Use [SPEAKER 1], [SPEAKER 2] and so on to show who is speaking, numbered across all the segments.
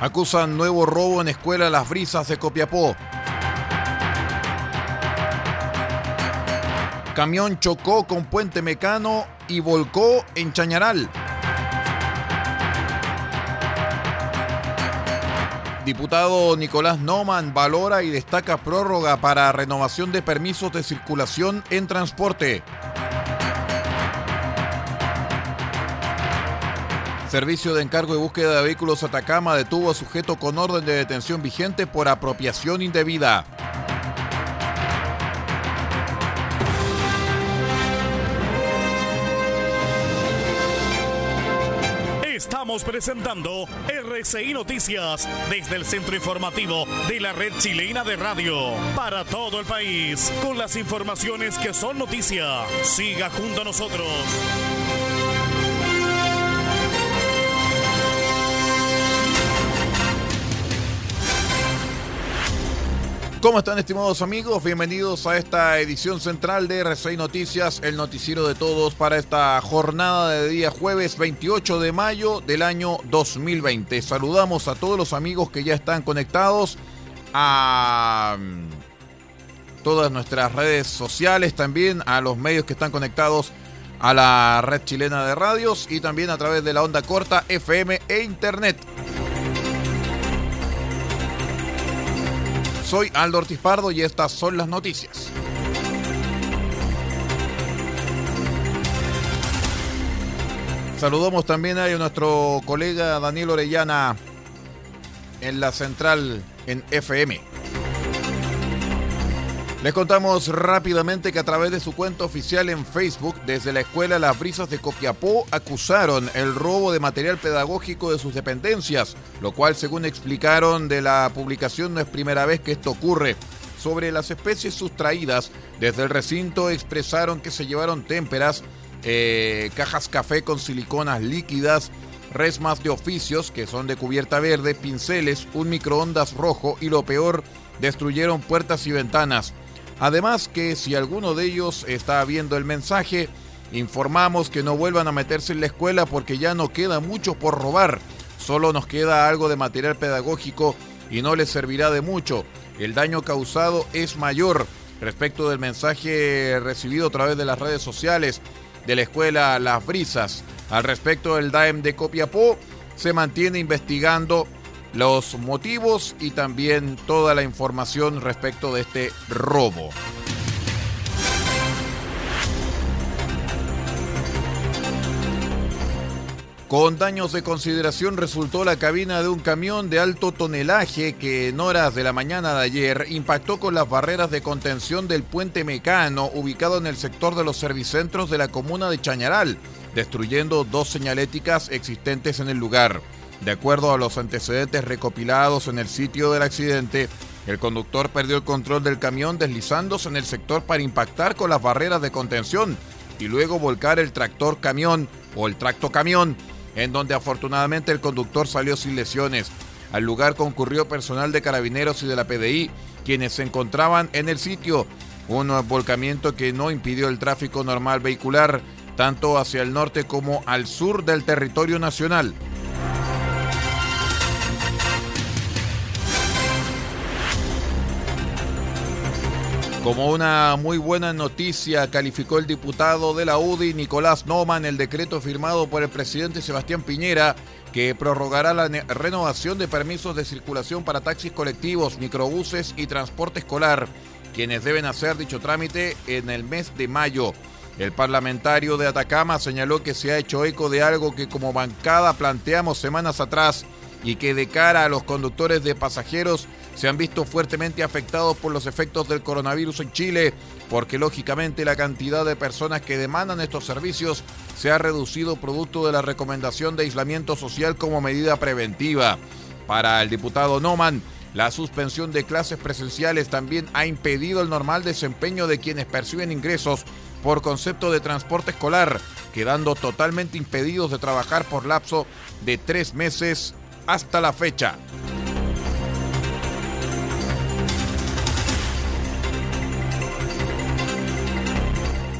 [SPEAKER 1] Acusan nuevo robo en escuela Las Brisas de Copiapó. Camión chocó con puente mecano y volcó en Chañaral. Diputado Nicolás Noman valora y destaca prórroga para renovación de permisos de circulación en transporte. Servicio de encargo y búsqueda de vehículos Atacama detuvo a sujeto con orden de detención vigente por apropiación indebida.
[SPEAKER 2] Estamos presentando RCI Noticias desde el centro informativo de la red chilena de radio para todo el país con las informaciones que son noticia. Siga junto a nosotros.
[SPEAKER 1] ¿Cómo están estimados amigos? Bienvenidos a esta edición central de R6 Noticias, el noticiero de todos para esta jornada de día jueves 28 de mayo del año 2020. Saludamos a todos los amigos que ya están conectados a mm, todas nuestras redes sociales, también a los medios que están conectados a la red chilena de radios y también a través de la onda corta FM e Internet. Soy Aldo Ortiz Pardo y estas son las noticias. Saludamos también a nuestro colega Daniel Orellana en la central en FM. Les contamos rápidamente que a través de su cuenta oficial en Facebook, desde la Escuela Las Brisas de Copiapó, acusaron el robo de material pedagógico de sus dependencias, lo cual, según explicaron de la publicación, no es primera vez que esto ocurre. Sobre las especies sustraídas, desde el recinto expresaron que se llevaron témperas, eh, cajas café con siliconas líquidas, resmas de oficios, que son de cubierta verde, pinceles, un microondas rojo y lo peor, destruyeron puertas y ventanas. Además que si alguno de ellos está viendo el mensaje, informamos que no vuelvan a meterse en la escuela porque ya no queda mucho por robar. Solo nos queda algo de material pedagógico y no les servirá de mucho. El daño causado es mayor. Respecto del mensaje recibido a través de las redes sociales de la escuela Las Brisas, al respecto del DAEM de Copiapó, se mantiene investigando los motivos y también toda la información respecto de este robo. Con daños de consideración resultó la cabina de un camión de alto tonelaje que en horas de la mañana de ayer impactó con las barreras de contención del puente Mecano ubicado en el sector de los servicentros de la comuna de Chañaral, destruyendo dos señaléticas existentes en el lugar. De acuerdo a los antecedentes recopilados en el sitio del accidente, el conductor perdió el control del camión deslizándose en el sector para impactar con las barreras de contención y luego volcar el tractor camión o el tracto camión, en donde afortunadamente el conductor salió sin lesiones. Al lugar concurrió personal de carabineros y de la PDI, quienes se encontraban en el sitio. Un volcamiento que no impidió el tráfico normal vehicular, tanto hacia el norte como al sur del territorio nacional. Como una muy buena noticia, calificó el diputado de la UDI, Nicolás Noman, el decreto firmado por el presidente Sebastián Piñera, que prorrogará la renovación de permisos de circulación para taxis colectivos, microbuses y transporte escolar, quienes deben hacer dicho trámite en el mes de mayo. El parlamentario de Atacama señaló que se ha hecho eco de algo que como bancada planteamos semanas atrás y que de cara a los conductores de pasajeros se han visto fuertemente afectados por los efectos del coronavirus en Chile, porque lógicamente la cantidad de personas que demandan estos servicios se ha reducido producto de la recomendación de aislamiento social como medida preventiva. Para el diputado Noman, la suspensión de clases presenciales también ha impedido el normal desempeño de quienes perciben ingresos por concepto de transporte escolar, quedando totalmente impedidos de trabajar por lapso de tres meses hasta la fecha.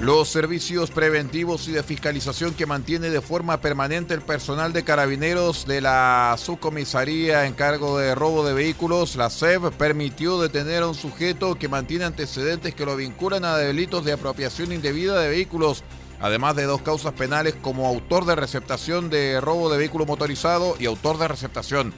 [SPEAKER 1] Los servicios preventivos y de fiscalización que mantiene de forma permanente el personal de carabineros de la subcomisaría en cargo de robo de vehículos, la SEV, permitió detener a un sujeto que mantiene antecedentes que lo vinculan a delitos de apropiación indebida de vehículos, además de dos causas penales como autor de receptación de robo de vehículo motorizado y autor de receptación.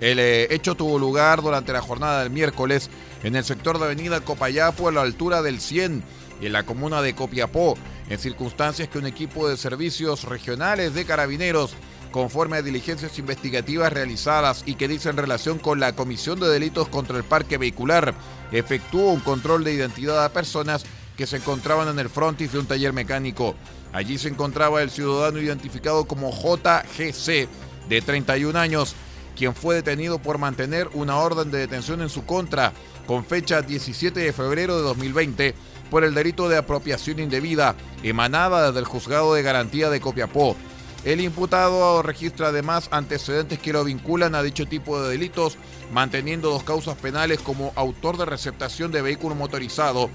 [SPEAKER 1] El eh, hecho tuvo lugar durante la jornada del miércoles en el sector de Avenida Copayapo a la altura del 100 en la comuna de Copiapó, en circunstancias que un equipo de servicios regionales de carabineros, conforme a diligencias investigativas realizadas y que dicen relación con la Comisión de Delitos contra el Parque Vehicular, efectuó un control de identidad a personas que se encontraban en el frontis de un taller mecánico. Allí se encontraba el ciudadano identificado como JGC, de 31 años, quien fue detenido por mantener una orden de detención en su contra con fecha 17 de febrero de 2020 por el delito de apropiación indebida emanada desde el juzgado de garantía de Copiapó. El imputado registra además antecedentes que lo vinculan a dicho tipo de delitos, manteniendo dos causas penales como autor de receptación de vehículo motorizado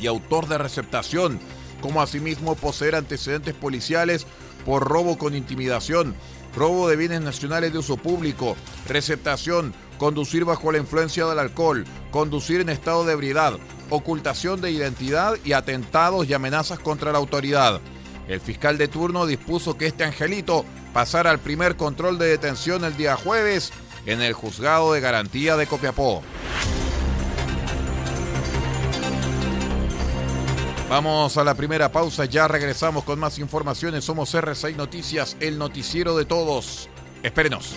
[SPEAKER 1] y autor de receptación, como asimismo poseer antecedentes policiales por robo con intimidación, robo de bienes nacionales de uso público, receptación, conducir bajo la influencia del alcohol, conducir en estado de ebriedad, ocultación de identidad y atentados y amenazas contra la autoridad. El fiscal de turno dispuso que este angelito pasara al primer control de detención el día jueves en el juzgado de garantía de Copiapó. Vamos a la primera pausa, ya regresamos con más informaciones. Somos R6 Noticias, el noticiero de todos. Espérenos.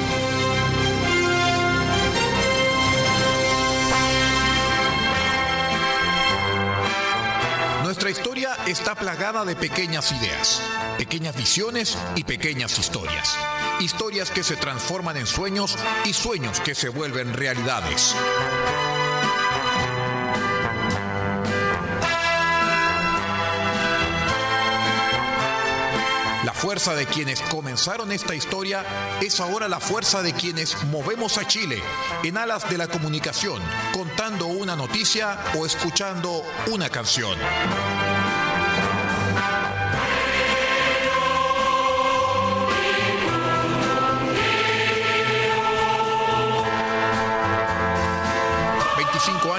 [SPEAKER 1] Nuestra historia está plagada de pequeñas ideas, pequeñas visiones y pequeñas historias. Historias que se transforman en sueños y sueños que se vuelven realidades. Fuerza de quienes comenzaron esta historia es ahora la fuerza de quienes movemos a Chile en alas de la comunicación, contando una noticia o escuchando una canción.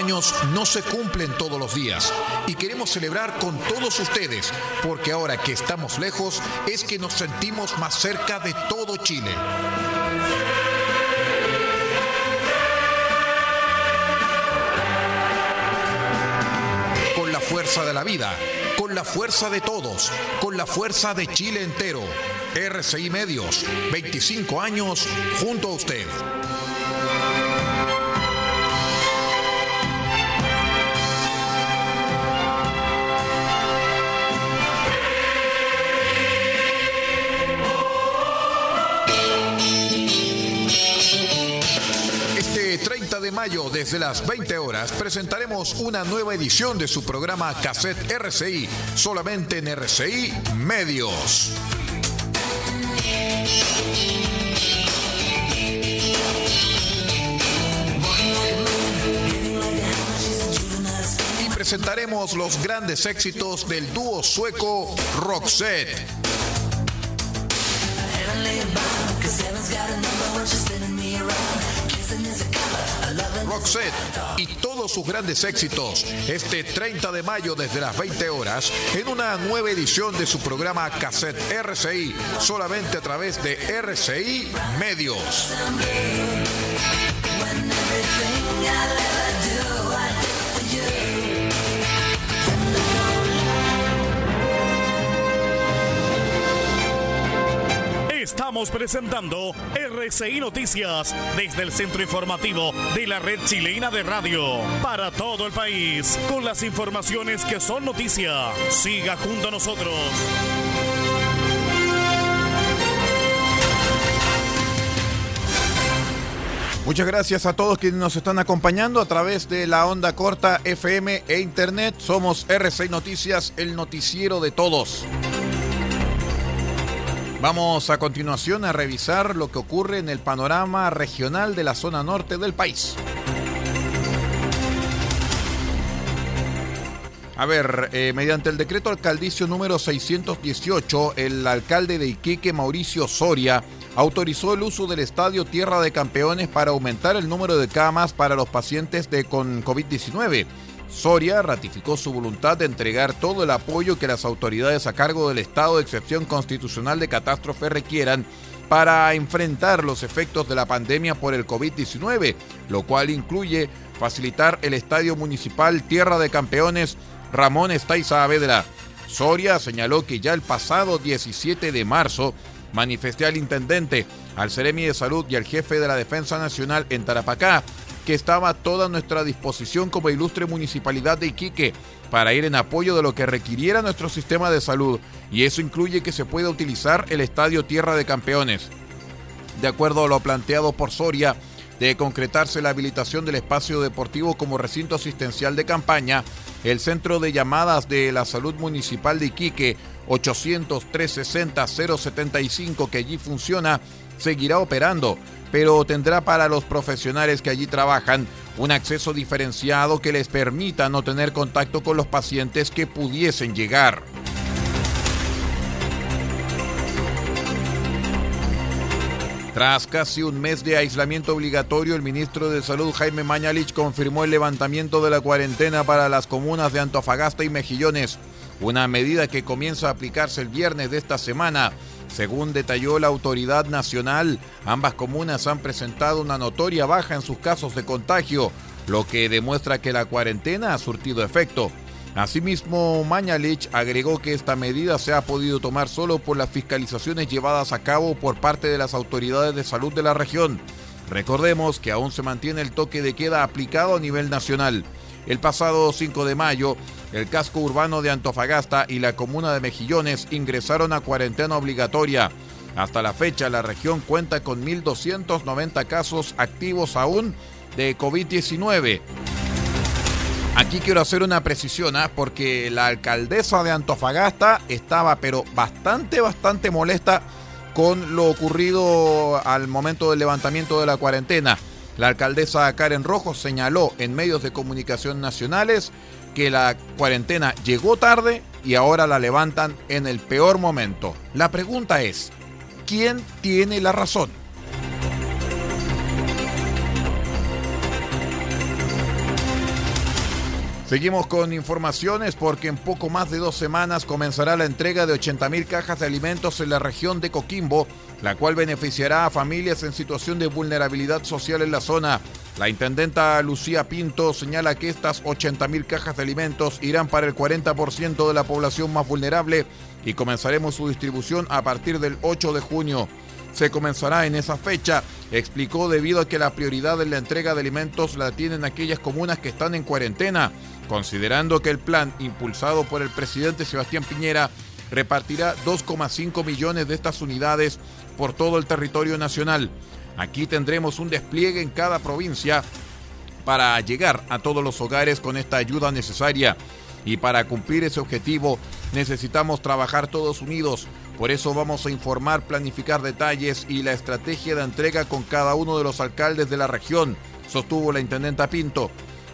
[SPEAKER 1] Años no se cumplen todos los días y queremos celebrar con todos ustedes porque ahora que estamos lejos es que nos sentimos más cerca de todo Chile. Con la fuerza de la vida, con la fuerza de todos, con la fuerza de Chile entero. RCI Medios, 25 años junto a usted. Mayo, desde las 20 horas, presentaremos una nueva edición de su programa Cassette RCI, solamente en RCI Medios. presentaremos los grandes éxitos del dúo sueco Roxette. Roxette y todos sus grandes éxitos este 30 de mayo desde las 20 horas en una nueva edición de su programa Cassette RCI solamente a través de RCI Medios.
[SPEAKER 2] Estamos presentando RCI Noticias desde el centro informativo de la red chilena de radio para todo el país con las informaciones que son noticia. Siga junto a nosotros.
[SPEAKER 1] Muchas gracias a todos quienes nos están acompañando a través de la onda corta FM e Internet. Somos RCI Noticias, el noticiero de todos. Vamos a continuación a revisar lo que ocurre en el panorama regional de la zona norte del país. A ver, eh, mediante el decreto alcaldicio número 618, el alcalde de Iquique, Mauricio Soria, autorizó el uso del estadio Tierra de Campeones para aumentar el número de camas para los pacientes de con COVID-19. Soria ratificó su voluntad de entregar todo el apoyo que las autoridades a cargo del estado de excepción constitucional de catástrofe requieran para enfrentar los efectos de la pandemia por el COVID-19, lo cual incluye facilitar el Estadio Municipal Tierra de Campeones Ramón Estáiz Saavedra. Soria señaló que ya el pasado 17 de marzo manifesté al intendente, al Ceremi de Salud y al jefe de la Defensa Nacional en Tarapacá que estaba a toda nuestra disposición como ilustre municipalidad de Iquique para ir en apoyo de lo que requiriera nuestro sistema de salud y eso incluye que se pueda utilizar el Estadio Tierra de Campeones. De acuerdo a lo planteado por Soria, de concretarse la habilitación del espacio deportivo como recinto asistencial de campaña, el Centro de Llamadas de la Salud Municipal de Iquique 800-360-075 que allí funciona seguirá operando pero tendrá para los profesionales que allí trabajan un acceso diferenciado que les permita no tener contacto con los pacientes que pudiesen llegar. Tras casi un mes de aislamiento obligatorio, el ministro de Salud Jaime Mañalich confirmó el levantamiento de la cuarentena para las comunas de Antofagasta y Mejillones, una medida que comienza a aplicarse el viernes de esta semana según detalló la autoridad nacional, ambas comunas han presentado una notoria baja en sus casos de contagio, lo que demuestra que la cuarentena ha surtido efecto. Asimismo, Mañalich agregó que esta medida se ha podido tomar solo por las fiscalizaciones llevadas a cabo por parte de las autoridades de salud de la región. Recordemos que aún se mantiene el toque de queda aplicado a nivel nacional. El pasado 5 de mayo, el casco urbano de Antofagasta y la comuna de Mejillones ingresaron a cuarentena obligatoria. Hasta la fecha, la región cuenta con 1.290 casos activos aún de COVID-19. Aquí quiero hacer una precisión, ¿ah? porque la alcaldesa de Antofagasta estaba pero bastante, bastante molesta con lo ocurrido al momento del levantamiento de la cuarentena. La alcaldesa Karen Rojo señaló en medios de comunicación nacionales que la cuarentena llegó tarde y ahora la levantan en el peor momento. La pregunta es, ¿quién tiene la razón? Seguimos con informaciones porque en poco más de dos semanas comenzará la entrega de 80.000 cajas de alimentos en la región de Coquimbo, la cual beneficiará a familias en situación de vulnerabilidad social en la zona. La intendenta Lucía Pinto señala que estas 80.000 cajas de alimentos irán para el 40% de la población más vulnerable y comenzaremos su distribución a partir del 8 de junio se comenzará en esa fecha, explicó debido a que la prioridad en la entrega de alimentos la tienen aquellas comunas que están en cuarentena, considerando que el plan impulsado por el presidente Sebastián Piñera repartirá 2,5 millones de estas unidades por todo el territorio nacional. Aquí tendremos un despliegue en cada provincia para llegar a todos los hogares con esta ayuda necesaria. Y para cumplir ese objetivo necesitamos trabajar todos unidos por eso vamos a informar, planificar detalles y la estrategia de entrega con cada uno de los alcaldes de la región, sostuvo la intendenta Pinto.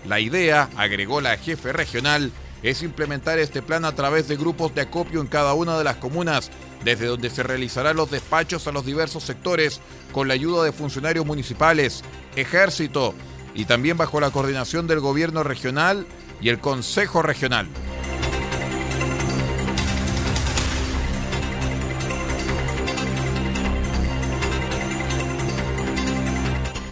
[SPEAKER 1] La idea, agregó la jefe regional, es implementar este plan a través de grupos de acopio en cada una de las comunas, desde donde se realizarán los despachos a los diversos sectores con la ayuda de funcionarios municipales, ejército y también bajo la coordinación del gobierno regional y el Consejo Regional.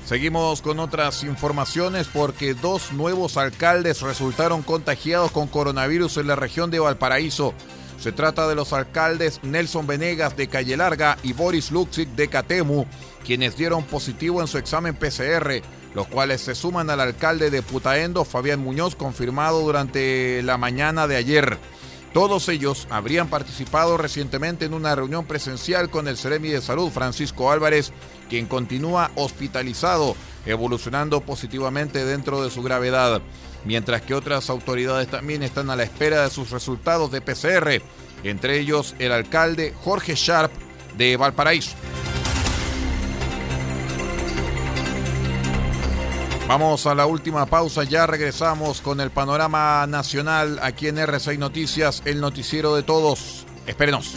[SPEAKER 1] Seguimos con otras informaciones porque dos nuevos alcaldes resultaron contagiados con coronavirus en la región de Valparaíso. Se trata de los alcaldes Nelson Venegas de Calle Larga y Boris Luxic de Catemu, quienes dieron positivo en su examen PCR, los cuales se suman al alcalde de Putaendo, Fabián Muñoz, confirmado durante la mañana de ayer. Todos ellos habrían participado recientemente en una reunión presencial con el Ceremi de Salud, Francisco Álvarez, quien continúa hospitalizado, evolucionando positivamente dentro de su gravedad, mientras que otras autoridades también están a la espera de sus resultados de PCR, entre ellos el alcalde Jorge Sharp de Valparaíso. Vamos a la última pausa, ya regresamos con el panorama nacional aquí en R6 Noticias, el noticiero de todos. Espérenos.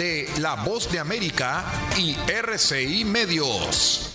[SPEAKER 1] de La Voz de América y RCI Medios.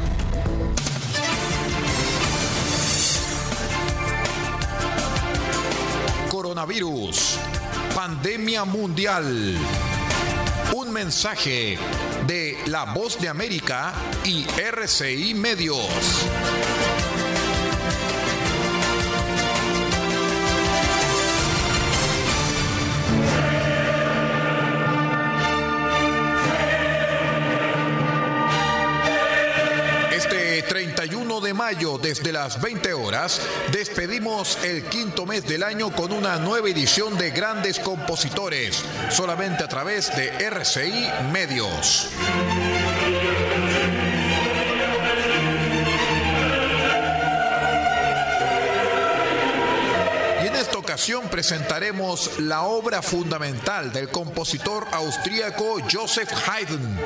[SPEAKER 1] Pandemia mundial. Un mensaje de La Voz de América y RCI Medios. Desde las 20 horas, despedimos el quinto mes del año con una nueva edición de Grandes Compositores, solamente a través de RCI Medios. Y en esta ocasión presentaremos la obra fundamental del compositor austríaco Joseph Haydn.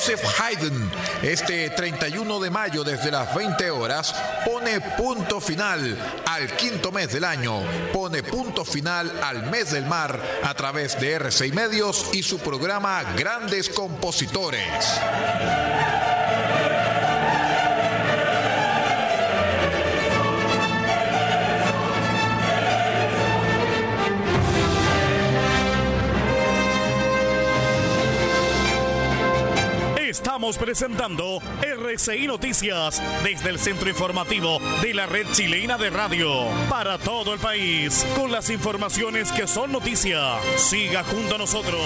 [SPEAKER 1] Joseph Haydn, este 31 de mayo desde las 20 horas, pone punto final al quinto mes del año, pone punto final al mes del mar a través de R6 Medios y su programa Grandes Compositores.
[SPEAKER 2] Estamos presentando RCI Noticias desde el centro informativo de la red chilena de radio para todo el país con las informaciones que son noticia. Siga junto a nosotros.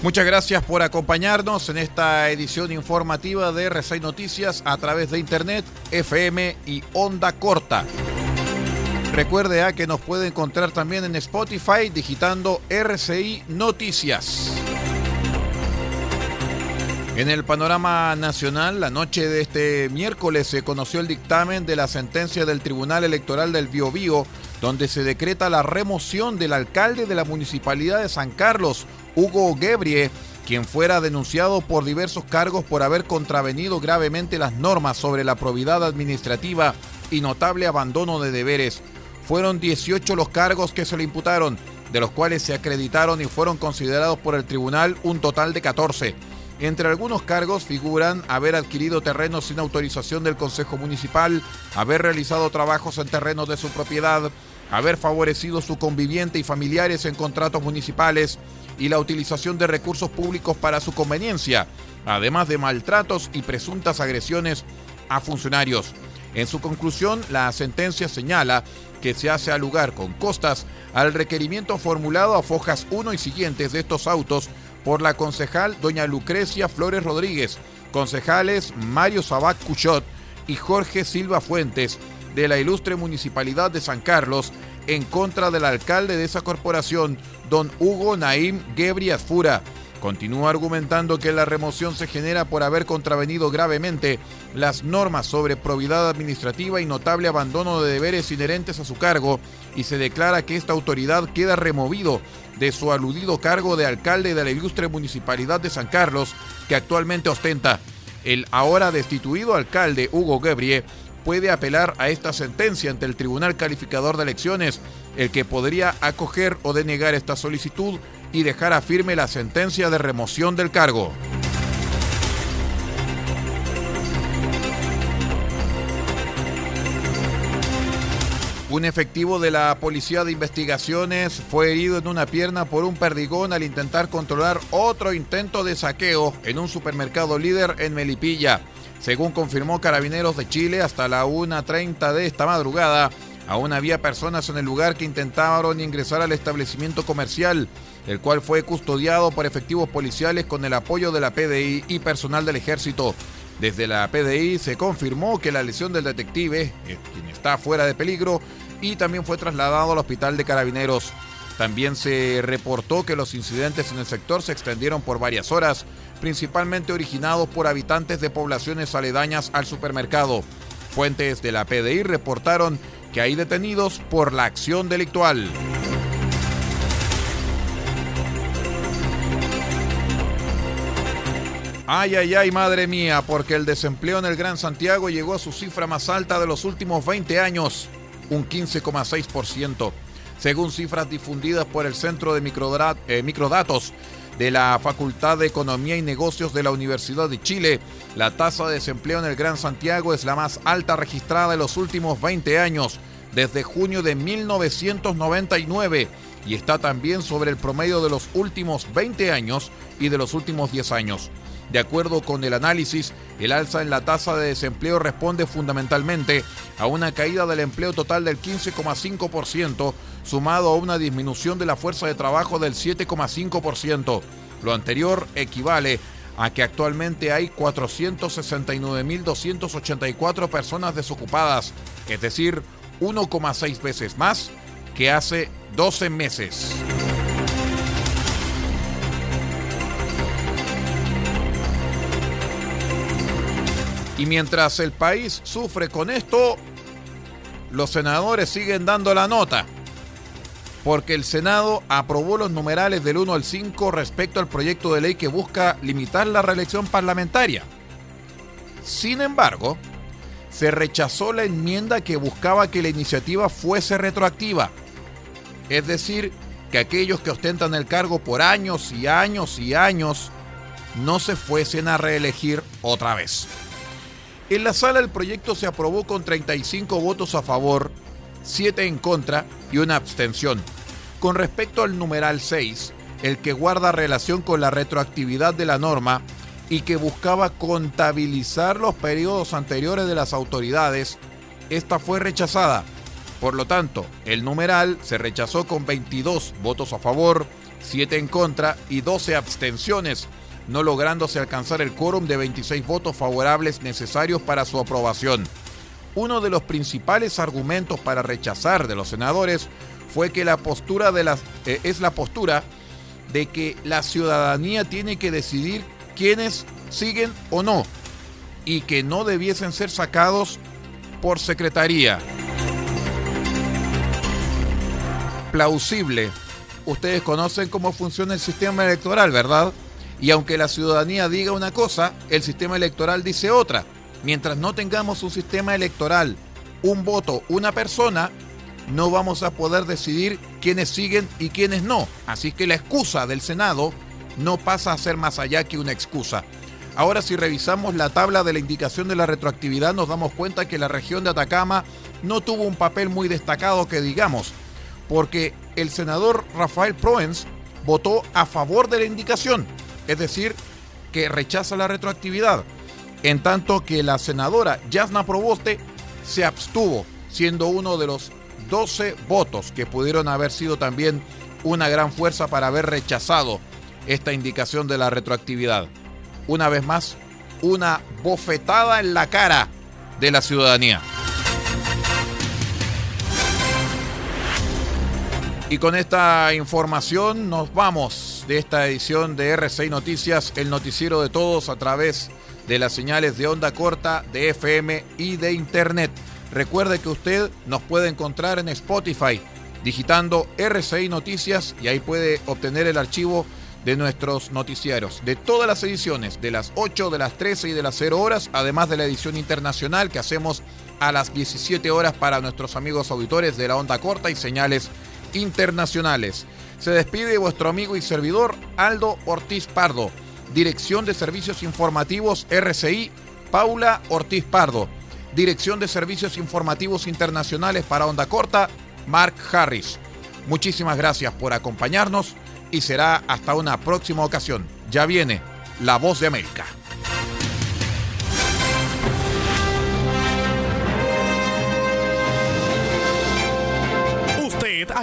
[SPEAKER 1] Muchas gracias por acompañarnos en esta edición informativa de R6 Noticias a través de Internet, FM y Onda Corta. Recuerde a que nos puede encontrar también en Spotify digitando RCI Noticias. En el panorama nacional, la noche de este miércoles se conoció el dictamen de la sentencia del Tribunal Electoral del Biobío, donde se decreta la remoción del alcalde de la Municipalidad de San Carlos, Hugo Gebrie, quien fuera denunciado por diversos cargos por haber contravenido gravemente las normas sobre la probidad administrativa y notable abandono de deberes. Fueron 18 los cargos que se le imputaron, de los cuales se acreditaron y fueron considerados por el tribunal un total de 14. Entre algunos cargos figuran haber adquirido terrenos sin autorización del Consejo Municipal, haber realizado trabajos en terrenos de su propiedad, haber favorecido su conviviente y familiares en contratos municipales y la utilización de recursos públicos para su conveniencia, además de maltratos y presuntas agresiones a funcionarios. En su conclusión, la sentencia señala que se hace lugar con costas al requerimiento formulado a fojas 1 y siguientes de estos autos por la concejal doña Lucrecia Flores Rodríguez, concejales Mario Sabac Cuchot y Jorge Silva Fuentes de la ilustre municipalidad de San Carlos en contra del alcalde de esa corporación, don Hugo Naim Gebrias Fura. Continúa argumentando que la remoción se genera por haber contravenido gravemente las normas sobre probidad administrativa y notable abandono de deberes inherentes a su cargo y se declara que esta autoridad queda removido de su aludido cargo de alcalde de la ilustre municipalidad de San Carlos que actualmente ostenta. El ahora destituido alcalde Hugo Gebrie puede apelar a esta sentencia ante el Tribunal Calificador de Elecciones, el que podría acoger o denegar esta solicitud y dejar a firme la sentencia de remoción del cargo. Un efectivo de la Policía de Investigaciones fue herido en una pierna por un perdigón al intentar controlar otro intento de saqueo en un supermercado líder en Melipilla. Según confirmó Carabineros de Chile, hasta la 1.30 de esta madrugada, aún había personas en el lugar que intentaron ingresar al establecimiento comercial, el cual fue custodiado por efectivos policiales con el apoyo de la PDI y personal del ejército. Desde la PDI se confirmó que la lesión del detective, eh, quien está fuera de peligro, y también fue trasladado al hospital de carabineros. También se reportó que los incidentes en el sector se extendieron por varias horas, principalmente originados por habitantes de poblaciones aledañas al supermercado. Fuentes de la PDI reportaron que hay detenidos por la acción delictual. Ay, ay, ay, madre mía, porque el desempleo en el Gran Santiago llegó a su cifra más alta de los últimos 20 años, un 15,6%, según cifras difundidas por el Centro de eh, Microdatos de la Facultad de Economía y Negocios de la Universidad de Chile, la tasa de desempleo en el Gran Santiago es la más alta registrada en los últimos 20 años, desde junio de 1999, y está también sobre el promedio de los últimos 20 años y de los últimos 10 años. De acuerdo con el análisis, el alza en la tasa de desempleo responde fundamentalmente a una caída del empleo total del 15,5%, sumado a una disminución de la fuerza de trabajo del 7,5%. Lo anterior equivale a que actualmente hay 469.284 personas desocupadas, es decir, 1,6 veces más que hace 12 meses. Y mientras el país sufre con esto, los senadores siguen dando la nota. Porque el Senado aprobó los numerales del 1 al 5 respecto al proyecto de ley que busca limitar la reelección parlamentaria. Sin embargo, se rechazó la enmienda que buscaba que la iniciativa fuese retroactiva. Es decir, que aquellos que ostentan el cargo por años y años y años no se fuesen a reelegir otra vez. En la sala el proyecto se aprobó con 35 votos a favor, 7 en contra y una abstención. Con respecto al numeral 6, el que guarda relación con la retroactividad de la norma y que buscaba contabilizar los periodos anteriores de las autoridades, esta fue rechazada. Por lo tanto, el numeral se rechazó con 22 votos a favor, 7 en contra y 12 abstenciones, no lográndose alcanzar el quórum de 26 votos favorables necesarios para su aprobación. Uno de los principales argumentos para rechazar de los senadores fue que la postura de las, eh, es la postura de que la ciudadanía tiene que decidir quiénes siguen o no y que no debiesen ser sacados por secretaría. Plausible. Ustedes conocen cómo funciona el sistema electoral, ¿verdad? Y aunque la ciudadanía diga una cosa, el sistema electoral dice otra. Mientras no tengamos un sistema electoral, un voto, una persona, no vamos a poder decidir quiénes siguen y quiénes no. Así que la excusa del Senado no pasa a ser más allá que una excusa. Ahora si revisamos la tabla de la indicación de la retroactividad nos damos cuenta que la región de Atacama no tuvo un papel muy destacado que digamos, porque el senador Rafael Proens votó a favor de la indicación, es decir, que rechaza la retroactividad, en tanto que la senadora Yasna Proboste se abstuvo, siendo uno de los 12 votos que pudieron haber sido también una gran fuerza para haber rechazado esta indicación de la retroactividad. Una vez más, una bofetada en la cara de la ciudadanía. Y con esta información nos vamos de esta edición de R6 Noticias, el noticiero de todos a través de las señales de onda corta, de FM y de Internet. Recuerde que usted nos puede encontrar en Spotify digitando R6 Noticias y ahí puede obtener el archivo de nuestros noticiarios, de todas las ediciones, de las 8, de las 13 y de las 0 horas, además de la edición internacional que hacemos a las 17 horas para nuestros amigos auditores de la onda corta y señales internacionales. Se despide vuestro amigo y servidor Aldo Ortiz Pardo, Dirección de Servicios Informativos RCI, Paula Ortiz Pardo, Dirección de Servicios Informativos Internacionales para Onda Corta, Mark Harris. Muchísimas gracias por acompañarnos y será hasta una próxima ocasión. Ya viene La Voz de América.